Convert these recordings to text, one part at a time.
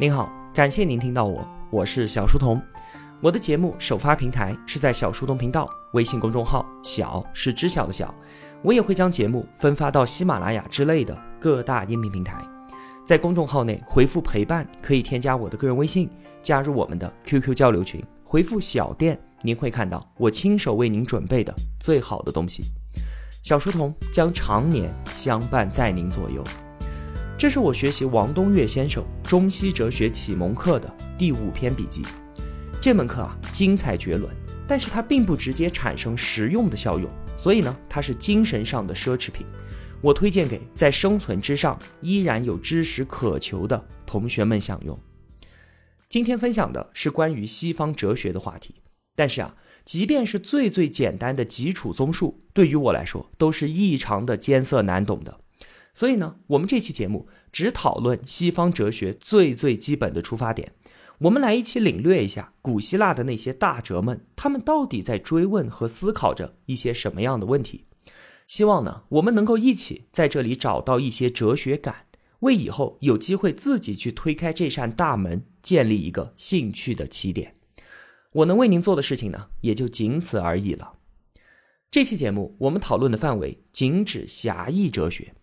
您好，感谢您听到我，我是小书童。我的节目首发平台是在小书童频道微信公众号，小是知晓的小。我也会将节目分发到喜马拉雅之类的各大音频平台。在公众号内回复陪伴，可以添加我的个人微信，加入我们的 QQ 交流群。回复小店，您会看到我亲手为您准备的最好的东西。小书童将常年相伴在您左右。这是我学习王东岳先生中西哲学启蒙课的第五篇笔记。这门课啊，精彩绝伦，但是它并不直接产生实用的效用，所以呢，它是精神上的奢侈品。我推荐给在生存之上依然有知识渴求的同学们享用。今天分享的是关于西方哲学的话题，但是啊，即便是最最简单的基础综述，对于我来说都是异常的艰涩难懂的。所以呢，我们这期节目只讨论西方哲学最最基本的出发点。我们来一起领略一下古希腊的那些大哲们，他们到底在追问和思考着一些什么样的问题？希望呢，我们能够一起在这里找到一些哲学感，为以后有机会自己去推开这扇大门建立一个兴趣的起点。我能为您做的事情呢，也就仅此而已了。这期节目我们讨论的范围仅指狭义哲学。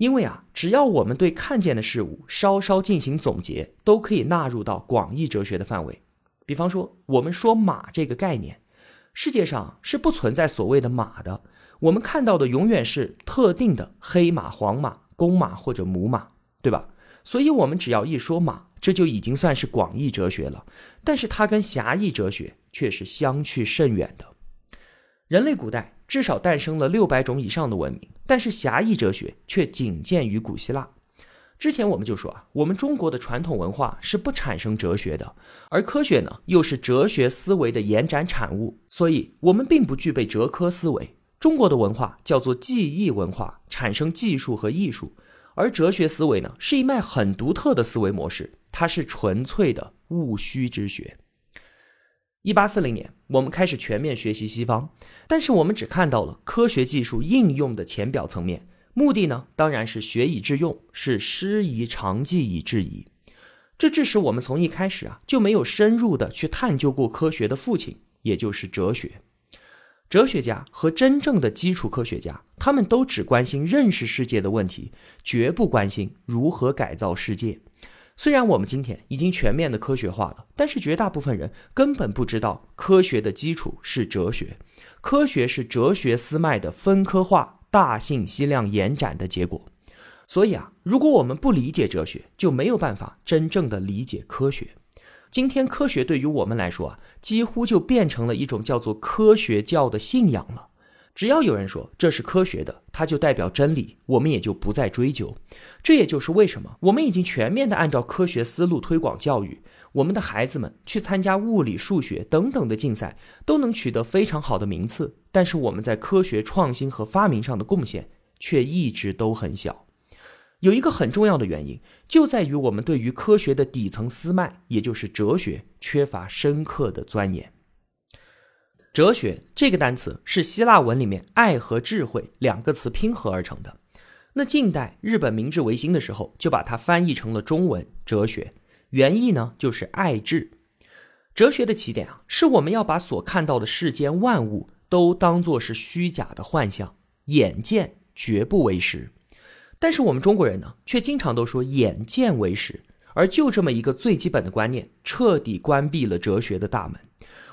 因为啊，只要我们对看见的事物稍稍进行总结，都可以纳入到广义哲学的范围。比方说，我们说马这个概念，世界上是不存在所谓的马的，我们看到的永远是特定的黑马、黄马、公马或者母马，对吧？所以，我们只要一说马，这就已经算是广义哲学了。但是，它跟狭义哲学却是相去甚远的。人类古代。至少诞生了六百种以上的文明，但是狭义哲学却仅见于古希腊。之前我们就说啊，我们中国的传统文化是不产生哲学的，而科学呢又是哲学思维的延展产物，所以我们并不具备哲科思维。中国的文化叫做技艺文化，产生技术和艺术，而哲学思维呢是一脉很独特的思维模式，它是纯粹的务虚之学。一八四零年，我们开始全面学习西方，但是我们只看到了科学技术应用的浅表层面，目的呢，当然是学以致用，是师夷长技以制夷。这致使我们从一开始啊就没有深入的去探究过科学的父亲，也就是哲学。哲学家和真正的基础科学家，他们都只关心认识世界的问题，绝不关心如何改造世界。虽然我们今天已经全面的科学化了，但是绝大部分人根本不知道科学的基础是哲学，科学是哲学思脉的分科化、大信息量延展的结果。所以啊，如果我们不理解哲学，就没有办法真正的理解科学。今天科学对于我们来说啊，几乎就变成了一种叫做科学教的信仰了。只要有人说这是科学的，它就代表真理，我们也就不再追究。这也就是为什么我们已经全面的按照科学思路推广教育，我们的孩子们去参加物理、数学等等的竞赛，都能取得非常好的名次。但是我们在科学创新和发明上的贡献却一直都很小。有一个很重要的原因，就在于我们对于科学的底层思脉，也就是哲学，缺乏深刻的钻研。哲学这个单词是希腊文里面“爱”和“智慧”两个词拼合而成的。那近代日本明治维新的时候，就把它翻译成了中文“哲学”，原意呢就是“爱智”。哲学的起点啊，是我们要把所看到的世间万物都当作是虚假的幻象，眼见绝不为实。但是我们中国人呢，却经常都说眼见为实，而就这么一个最基本的观念，彻底关闭了哲学的大门。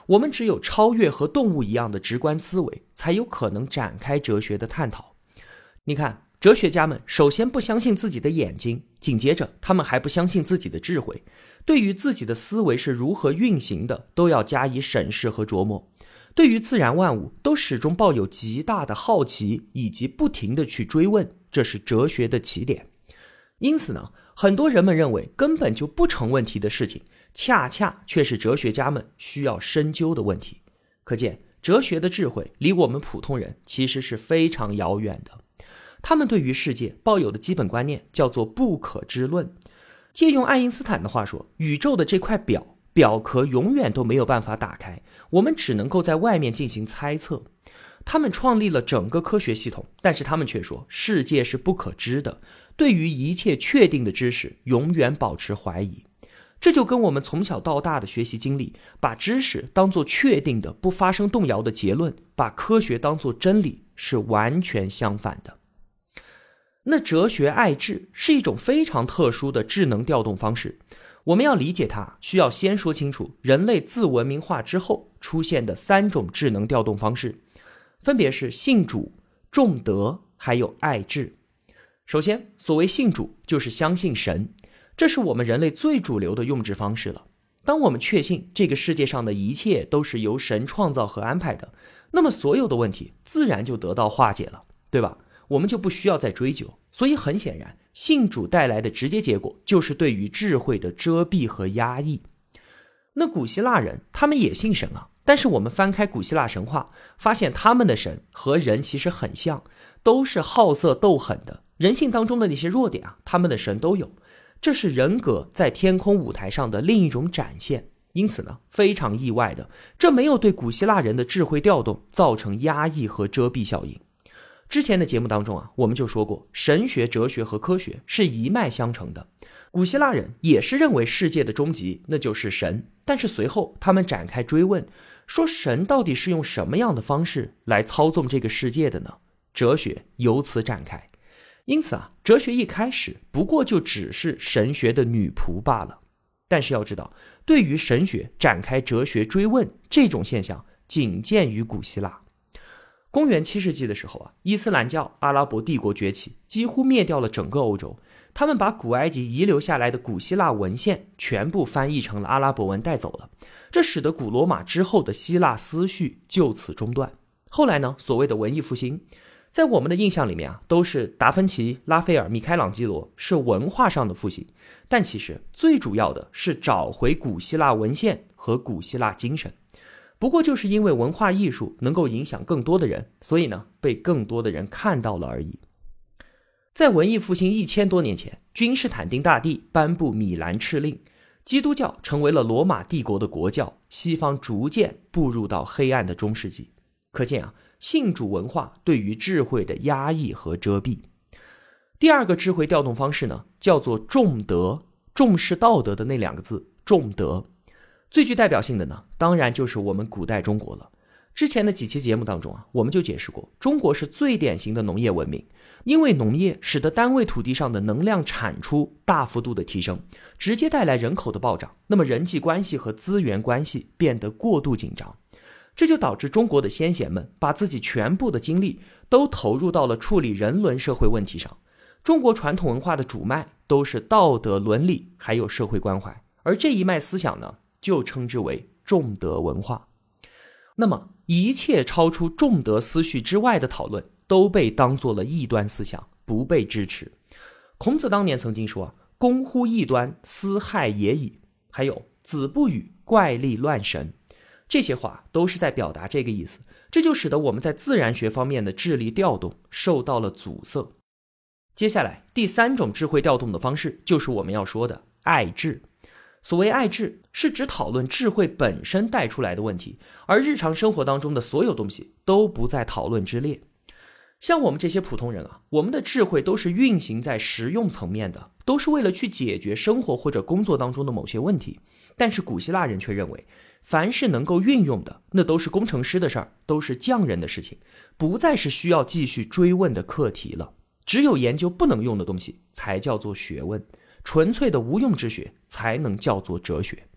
我们只有超越和动物一样的直观思维，才有可能展开哲学的探讨。你看，哲学家们首先不相信自己的眼睛，紧接着他们还不相信自己的智慧，对于自己的思维是如何运行的，都要加以审视和琢磨。对于自然万物，都始终抱有极大的好奇，以及不停的去追问，这是哲学的起点。因此呢，很多人们认为根本就不成问题的事情。恰恰却是哲学家们需要深究的问题。可见，哲学的智慧离我们普通人其实是非常遥远的。他们对于世界抱有的基本观念叫做“不可知论”。借用爱因斯坦的话说，宇宙的这块表表壳永远都没有办法打开，我们只能够在外面进行猜测。他们创立了整个科学系统，但是他们却说世界是不可知的，对于一切确定的知识永远保持怀疑。这就跟我们从小到大的学习经历，把知识当做确定的、不发生动摇的结论，把科学当做真理，是完全相反的。那哲学爱智是一种非常特殊的智能调动方式。我们要理解它，需要先说清楚人类自文明化之后出现的三种智能调动方式，分别是信主、重德，还有爱智。首先，所谓信主，就是相信神，这是我们人类最主流的用智方式了。当我们确信这个世界上的一切都是由神创造和安排的，那么所有的问题自然就得到化解了，对吧？我们就不需要再追究。所以很显然，信主带来的直接结果就是对于智慧的遮蔽和压抑。那古希腊人他们也信神啊，但是我们翻开古希腊神话，发现他们的神和人其实很像，都是好色斗狠的。人性当中的那些弱点啊，他们的神都有，这是人格在天空舞台上的另一种展现。因此呢，非常意外的，这没有对古希腊人的智慧调动造成压抑和遮蔽效应。之前的节目当中啊，我们就说过，神学、哲学和科学是一脉相承的。古希腊人也是认为世界的终极那就是神，但是随后他们展开追问，说神到底是用什么样的方式来操纵这个世界的呢？哲学由此展开。因此啊，哲学一开始不过就只是神学的女仆罢了。但是要知道，对于神学展开哲学追问这种现象，仅见于古希腊。公元七世纪的时候啊，伊斯兰教阿拉伯帝国崛起，几乎灭掉了整个欧洲。他们把古埃及遗留下来的古希腊文献全部翻译成了阿拉伯文带走了，这使得古罗马之后的希腊思绪就此中断。后来呢，所谓的文艺复兴。在我们的印象里面啊，都是达芬奇、拉斐尔、米开朗基罗是文化上的复兴，但其实最主要的是找回古希腊文献和古希腊精神。不过就是因为文化艺术能够影响更多的人，所以呢被更多的人看到了而已。在文艺复兴一千多年前，君士坦丁大帝颁布米兰敕令，基督教成为了罗马帝国的国教，西方逐渐步入到黑暗的中世纪。可见啊。信主文化对于智慧的压抑和遮蔽。第二个智慧调动方式呢，叫做重德，重视道德的那两个字，重德。最具代表性的呢，当然就是我们古代中国了。之前的几期节目当中啊，我们就解释过，中国是最典型的农业文明，因为农业使得单位土地上的能量产出大幅度的提升，直接带来人口的暴涨，那么人际关系和资源关系变得过度紧张。这就导致中国的先贤们把自己全部的精力都投入到了处理人伦社会问题上。中国传统文化的主脉都是道德伦理，还有社会关怀，而这一脉思想呢，就称之为重德文化。那么，一切超出重德思绪之外的讨论，都被当做了异端思想，不被支持。孔子当年曾经说：“公乎异端，斯害也已。”还有“子不语怪力乱神”。这些话都是在表达这个意思，这就使得我们在自然学方面的智力调动受到了阻塞。接下来，第三种智慧调动的方式就是我们要说的爱智。所谓爱智，是指讨论智慧本身带出来的问题，而日常生活当中的所有东西都不在讨论之列。像我们这些普通人啊，我们的智慧都是运行在实用层面的，都是为了去解决生活或者工作当中的某些问题。但是古希腊人却认为。凡是能够运用的，那都是工程师的事儿，都是匠人的事情，不再是需要继续追问的课题了。只有研究不能用的东西，才叫做学问。纯粹的无用之学，才能叫做哲学。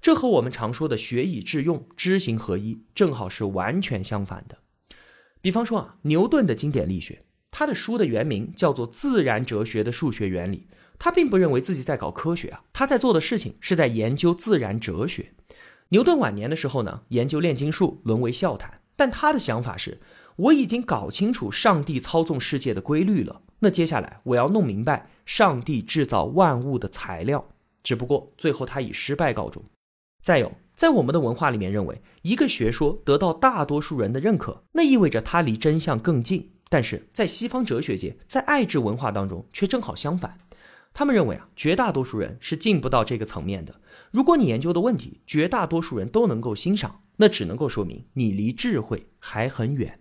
这和我们常说的学以致用、知行合一，正好是完全相反的。比方说啊，牛顿的经典力学，他的书的原名叫做《自然哲学的数学原理》，他并不认为自己在搞科学啊，他在做的事情是在研究自然哲学。牛顿晚年的时候呢，研究炼金术沦为笑谈。但他的想法是，我已经搞清楚上帝操纵世界的规律了。那接下来我要弄明白上帝制造万物的材料。只不过最后他以失败告终。再有，在我们的文化里面认为，一个学说得到大多数人的认可，那意味着它离真相更近。但是在西方哲学界，在爱智文化当中却正好相反。他们认为啊，绝大多数人是进不到这个层面的。如果你研究的问题，绝大多数人都能够欣赏，那只能够说明你离智慧还很远。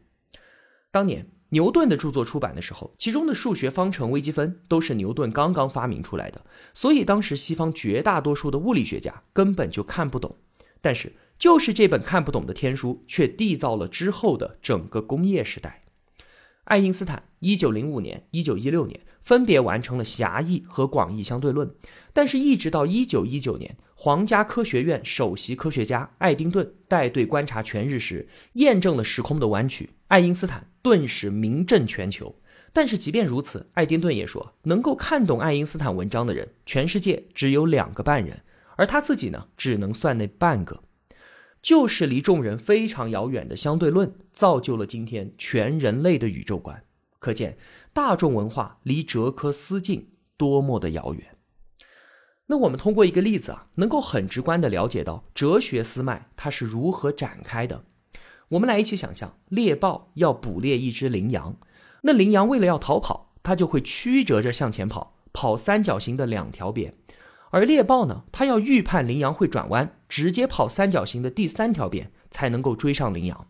当年牛顿的著作出版的时候，其中的数学方程、微积分都是牛顿刚刚发明出来的，所以当时西方绝大多数的物理学家根本就看不懂。但是，就是这本看不懂的天书，却缔造了之后的整个工业时代。爱因斯坦一九零五年、一九一六年分别完成了狭义和广义相对论，但是，一直到一九一九年，皇家科学院首席科学家爱丁顿带队观察全日时，验证了时空的弯曲，爱因斯坦顿时名震全球。但是，即便如此，爱丁顿也说，能够看懂爱因斯坦文章的人，全世界只有两个半人，而他自己呢，只能算那半个。就是离众人非常遥远的相对论，造就了今天全人类的宇宙观。可见大众文化离哲科思境多么的遥远。那我们通过一个例子啊，能够很直观的了解到哲学思脉它是如何展开的。我们来一起想象，猎豹要捕猎一只羚羊，那羚羊为了要逃跑，它就会曲折着向前跑，跑三角形的两条边。而猎豹呢，它要预判羚羊会转弯，直接跑三角形的第三条边，才能够追上羚羊。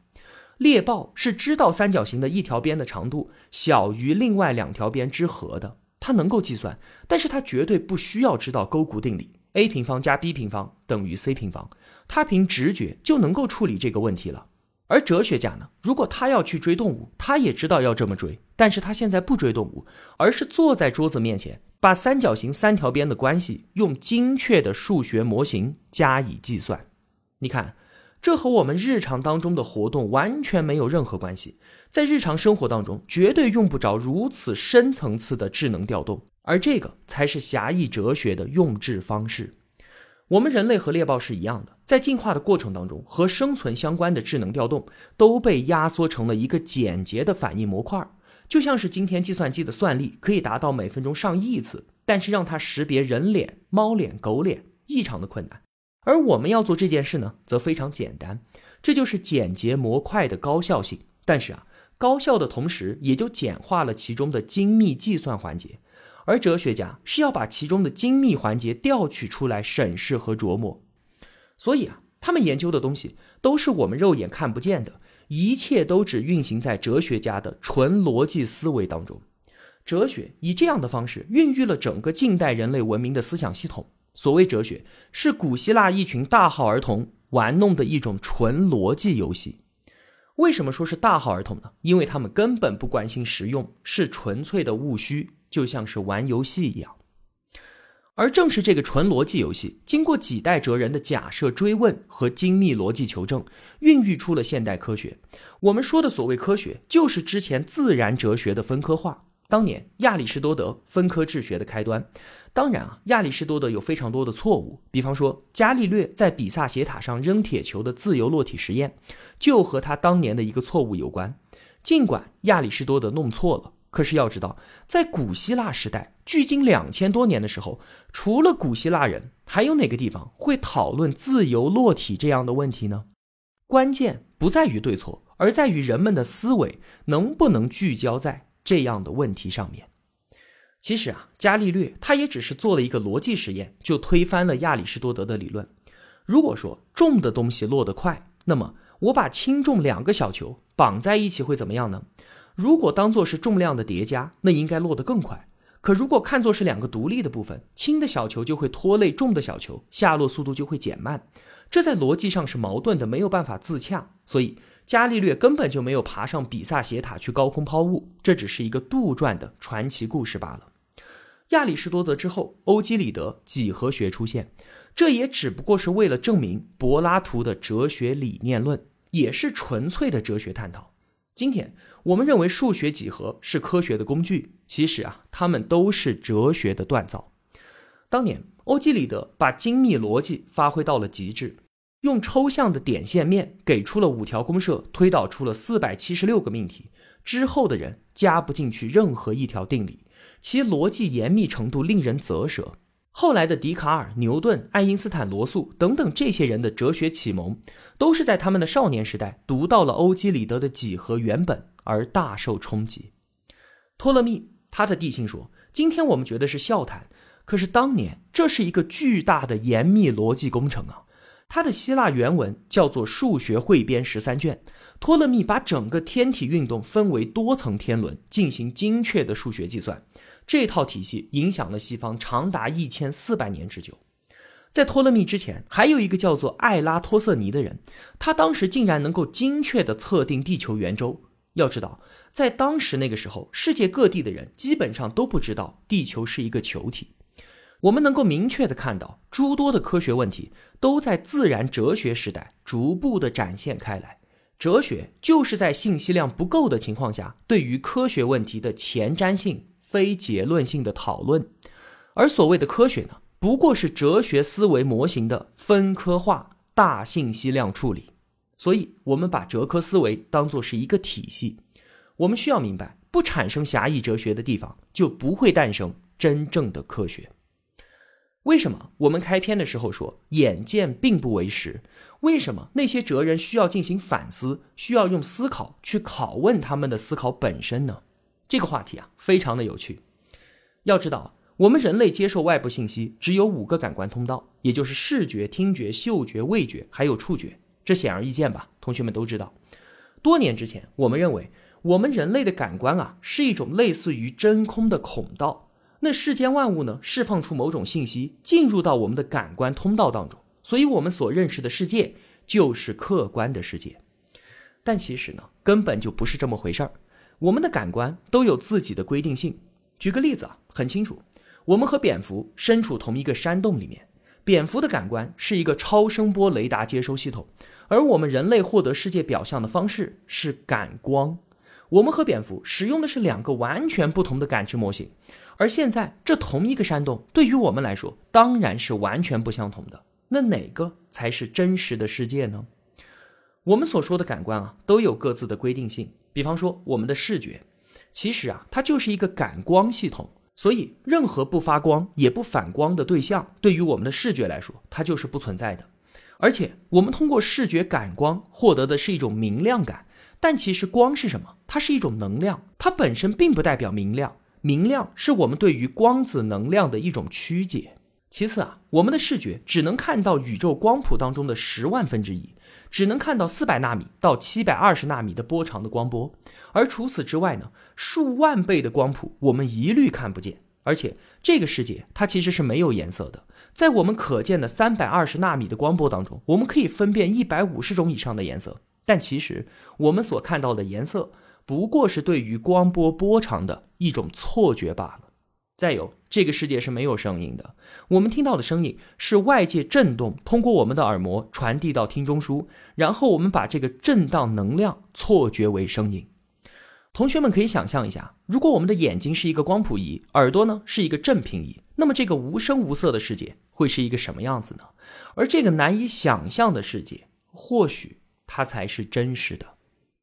猎豹是知道三角形的一条边的长度小于另外两条边之和的，它能够计算，但是它绝对不需要知道勾股定理，a 平方加 b 平方等于 c 平方，它凭直觉就能够处理这个问题了。而哲学家呢，如果他要去追动物，他也知道要这么追，但是他现在不追动物，而是坐在桌子面前。把三角形三条边的关系用精确的数学模型加以计算，你看，这和我们日常当中的活动完全没有任何关系。在日常生活当中，绝对用不着如此深层次的智能调动，而这个才是狭义哲学的用智方式。我们人类和猎豹是一样的，在进化的过程当中，和生存相关的智能调动都被压缩成了一个简洁的反应模块。就像是今天计算机的算力可以达到每分钟上亿次，但是让它识别人脸、猫脸、狗脸异常的困难。而我们要做这件事呢，则非常简单。这就是简洁模块的高效性。但是啊，高效的同时也就简化了其中的精密计算环节。而哲学家是要把其中的精密环节调取出来审视和琢磨。所以啊，他们研究的东西都是我们肉眼看不见的。一切都只运行在哲学家的纯逻辑思维当中，哲学以这样的方式孕育了整个近代人类文明的思想系统。所谓哲学，是古希腊一群大号儿童玩弄的一种纯逻辑游戏。为什么说是大号儿童呢？因为他们根本不关心实用，是纯粹的务虚，就像是玩游戏一样。而正是这个纯逻辑游戏，经过几代哲人的假设追问和精密逻辑求证，孕育出了现代科学。我们说的所谓科学，就是之前自然哲学的分科化。当年亚里士多德分科治学的开端。当然啊，亚里士多德有非常多的错误，比方说伽利略在比萨斜塔上扔铁球的自由落体实验，就和他当年的一个错误有关。尽管亚里士多德弄错了。可是要知道，在古希腊时代，距今两千多年的时候，除了古希腊人，还有哪个地方会讨论自由落体这样的问题呢？关键不在于对错，而在于人们的思维能不能聚焦在这样的问题上面。其实啊，伽利略他也只是做了一个逻辑实验，就推翻了亚里士多德的理论。如果说重的东西落得快，那么我把轻重两个小球绑在一起会怎么样呢？如果当做是重量的叠加，那应该落得更快。可如果看作是两个独立的部分，轻的小球就会拖累重的小球，下落速度就会减慢。这在逻辑上是矛盾的，没有办法自洽。所以伽利略根本就没有爬上比萨斜塔去高空抛物，这只是一个杜撰的传奇故事罢了。亚里士多德之后，欧几里得几何学出现，这也只不过是为了证明柏拉图的哲学理念论，也是纯粹的哲学探讨。今天我们认为数学几何是科学的工具，其实啊，它们都是哲学的锻造。当年欧几里得把精密逻辑发挥到了极致，用抽象的点线面给出了五条公设，推导出了四百七十六个命题。之后的人加不进去任何一条定理，其逻辑严密程度令人啧舌。后来的笛卡尔、牛顿、爱因斯坦、罗素等等这些人的哲学启蒙，都是在他们的少年时代读到了欧几里得的几何原本而大受冲击。托勒密他的弟亲说：“今天我们觉得是笑谈，可是当年这是一个巨大的严密逻辑工程啊！他的希腊原文叫做《数学汇编十三卷》。托勒密把整个天体运动分为多层天轮，进行精确的数学计算。这套体系影响了西方长达一千四百年之久。在托勒密之前，还有一个叫做艾拉托瑟尼的人，他当时竟然能够精确地测定地球圆周。要知道，在当时那个时候，世界各地的人基本上都不知道地球是一个球体。我们能够明确地看到，诸多的科学问题都在自然哲学时代逐步地展现开来。哲学就是在信息量不够的情况下，对于科学问题的前瞻性、非结论性的讨论。而所谓的科学呢，不过是哲学思维模型的分科化、大信息量处理。所以，我们把哲科思维当作是一个体系。我们需要明白，不产生狭义哲学的地方，就不会诞生真正的科学。为什么我们开篇的时候说眼见并不为实？为什么那些哲人需要进行反思，需要用思考去拷问他们的思考本身呢？这个话题啊，非常的有趣。要知道，我们人类接受外部信息只有五个感官通道，也就是视觉、听觉、嗅觉、味觉，还有触觉。这显而易见吧？同学们都知道。多年之前，我们认为我们人类的感官啊，是一种类似于真空的孔道。那世间万物呢，释放出某种信息，进入到我们的感官通道当中，所以我们所认识的世界就是客观的世界。但其实呢，根本就不是这么回事儿。我们的感官都有自己的规定性。举个例子啊，很清楚，我们和蝙蝠身处同一个山洞里面，蝙蝠的感官是一个超声波雷达接收系统，而我们人类获得世界表象的方式是感光。我们和蝙蝠使用的是两个完全不同的感知模型。而现在，这同一个山洞对于我们来说当然是完全不相同的。那哪个才是真实的世界呢？我们所说的感官啊，都有各自的规定性。比方说，我们的视觉，其实啊，它就是一个感光系统。所以，任何不发光也不反光的对象，对于我们的视觉来说，它就是不存在的。而且，我们通过视觉感光获得的是一种明亮感。但其实，光是什么？它是一种能量，它本身并不代表明亮。明亮是我们对于光子能量的一种曲解。其次啊，我们的视觉只能看到宇宙光谱当中的十万分之一，只能看到四百纳米到七百二十纳米的波长的光波。而除此之外呢，数万倍的光谱我们一律看不见。而且这个世界它其实是没有颜色的，在我们可见的三百二十纳米的光波当中，我们可以分辨一百五十种以上的颜色。但其实我们所看到的颜色。不过是对于光波波长的一种错觉罢了。再有，这个世界是没有声音的，我们听到的声音是外界震动通过我们的耳膜传递到听中枢，然后我们把这个震荡能量错觉为声音。同学们可以想象一下，如果我们的眼睛是一个光谱仪，耳朵呢是一个振频仪，那么这个无声无色的世界会是一个什么样子呢？而这个难以想象的世界，或许它才是真实的。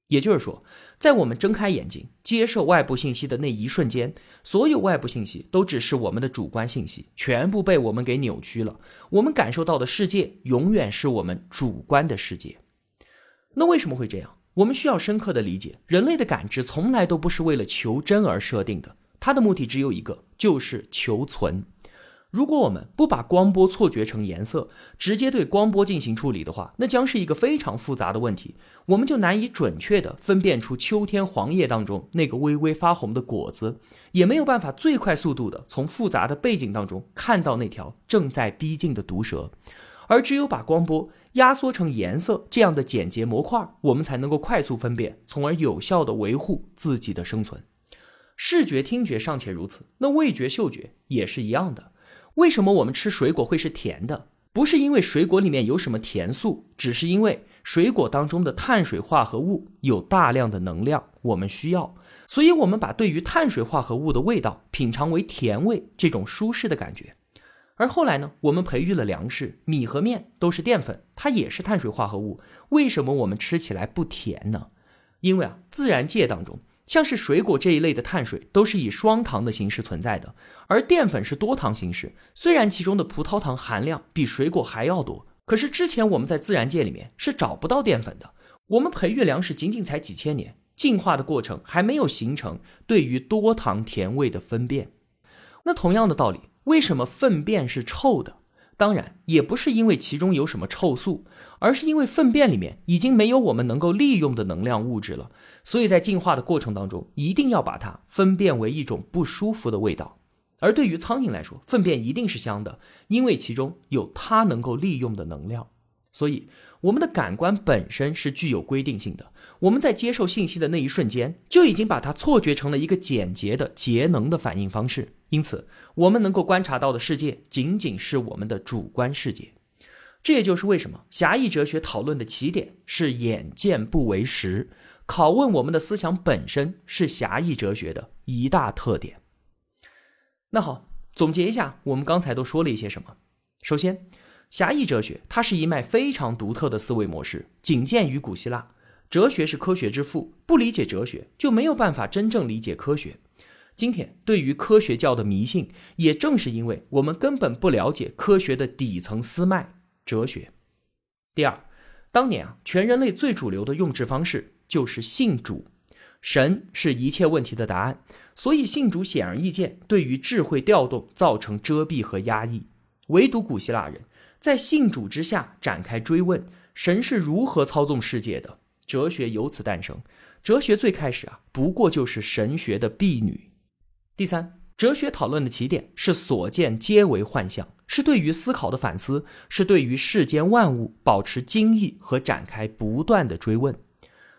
也就是说，在我们睁开眼睛接受外部信息的那一瞬间，所有外部信息都只是我们的主观信息，全部被我们给扭曲了。我们感受到的世界永远是我们主观的世界。那为什么会这样？我们需要深刻的理解，人类的感知从来都不是为了求真而设定的，它的目的只有一个，就是求存。如果我们不把光波错觉成颜色，直接对光波进行处理的话，那将是一个非常复杂的问题，我们就难以准确的分辨出秋天黄叶当中那个微微发红的果子，也没有办法最快速度的从复杂的背景当中看到那条正在逼近的毒蛇，而只有把光波压缩成颜色这样的简洁模块，我们才能够快速分辨，从而有效的维护自己的生存。视觉、听觉尚且如此，那味觉、嗅觉也是一样的。为什么我们吃水果会是甜的？不是因为水果里面有什么甜素，只是因为水果当中的碳水化合物有大量的能量，我们需要，所以我们把对于碳水化合物的味道品尝为甜味，这种舒适的感觉。而后来呢，我们培育了粮食，米和面都是淀粉，它也是碳水化合物，为什么我们吃起来不甜呢？因为啊，自然界当中。像是水果这一类的碳水都是以双糖的形式存在的，而淀粉是多糖形式。虽然其中的葡萄糖含量比水果还要多，可是之前我们在自然界里面是找不到淀粉的。我们培育粮食仅仅才几千年，进化的过程还没有形成对于多糖甜味的分辨。那同样的道理，为什么粪便是臭的？当然也不是因为其中有什么臭素，而是因为粪便里面已经没有我们能够利用的能量物质了，所以在进化的过程当中，一定要把它分辨为一种不舒服的味道。而对于苍蝇来说，粪便一定是香的，因为其中有它能够利用的能量。所以，我们的感官本身是具有规定性的。我们在接受信息的那一瞬间，就已经把它错觉成了一个简洁的节能的反应方式。因此，我们能够观察到的世界仅仅是我们的主观世界。这也就是为什么狭义哲学讨论的起点是眼见不为实，拷问我们的思想本身是狭义哲学的一大特点。那好，总结一下，我们刚才都说了一些什么？首先，狭义哲学它是一脉非常独特的思维模式，仅见于古希腊。哲学是科学之父，不理解哲学就没有办法真正理解科学。今天对于科学教的迷信，也正是因为我们根本不了解科学的底层思脉——哲学。第二，当年啊，全人类最主流的用智方式就是信主，神是一切问题的答案，所以信主显而易见对于智慧调动造成遮蔽和压抑。唯独古希腊人在信主之下展开追问：神是如何操纵世界的？哲学由此诞生。哲学最开始啊，不过就是神学的婢女。第三，哲学讨论的起点是所见皆为幻象，是对于思考的反思，是对于世间万物保持惊异和展开不断的追问。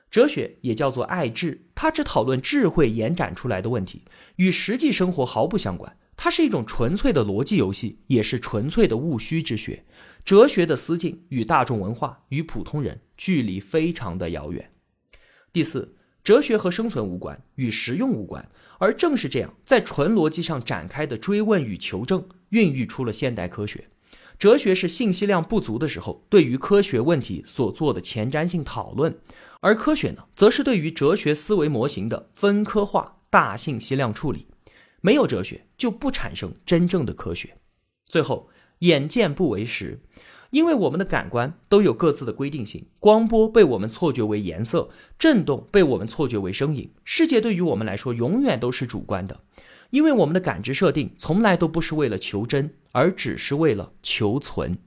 哲学也叫做爱智，它只讨论智慧延展出来的问题，与实际生活毫不相关。它是一种纯粹的逻辑游戏，也是纯粹的务虚之学。哲学的思境与大众文化与普通人距离非常的遥远。第四，哲学和生存无关，与实用无关。而正是这样，在纯逻辑上展开的追问与求证，孕育出了现代科学。哲学是信息量不足的时候，对于科学问题所做的前瞻性讨论；而科学呢，则是对于哲学思维模型的分科化、大信息量处理。没有哲学，就不产生真正的科学。最后，眼见不为实。因为我们的感官都有各自的规定性，光波被我们错觉为颜色，震动被我们错觉为声音。世界对于我们来说永远都是主观的，因为我们的感知设定从来都不是为了求真，而只是为了求存。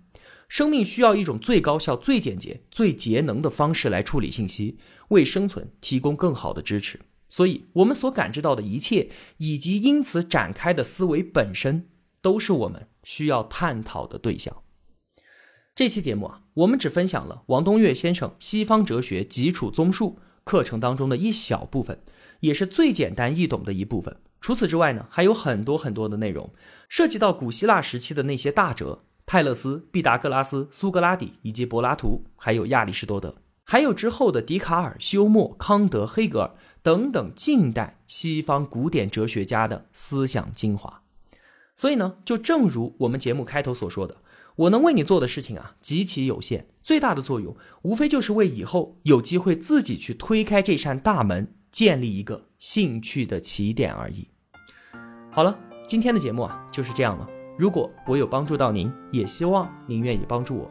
生命需要一种最高效、最简洁、最节能的方式来处理信息，为生存提供更好的支持。所以，我们所感知到的一切，以及因此展开的思维本身，都是我们需要探讨的对象。这期节目啊，我们只分享了王东岳先生《西方哲学基础综述》课程当中的一小部分，也是最简单易懂的一部分。除此之外呢，还有很多很多的内容，涉及到古希腊时期的那些大哲，泰勒斯、毕达哥拉斯、苏格拉底以及柏拉图，还有亚里士多德，还有之后的笛卡尔、休谟、康德、黑格尔等等近代西方古典哲学家的思想精华。所以呢，就正如我们节目开头所说的。我能为你做的事情啊，极其有限。最大的作用，无非就是为以后有机会自己去推开这扇大门，建立一个兴趣的起点而已。好了，今天的节目啊就是这样了。如果我有帮助到您，也希望您愿意帮助我。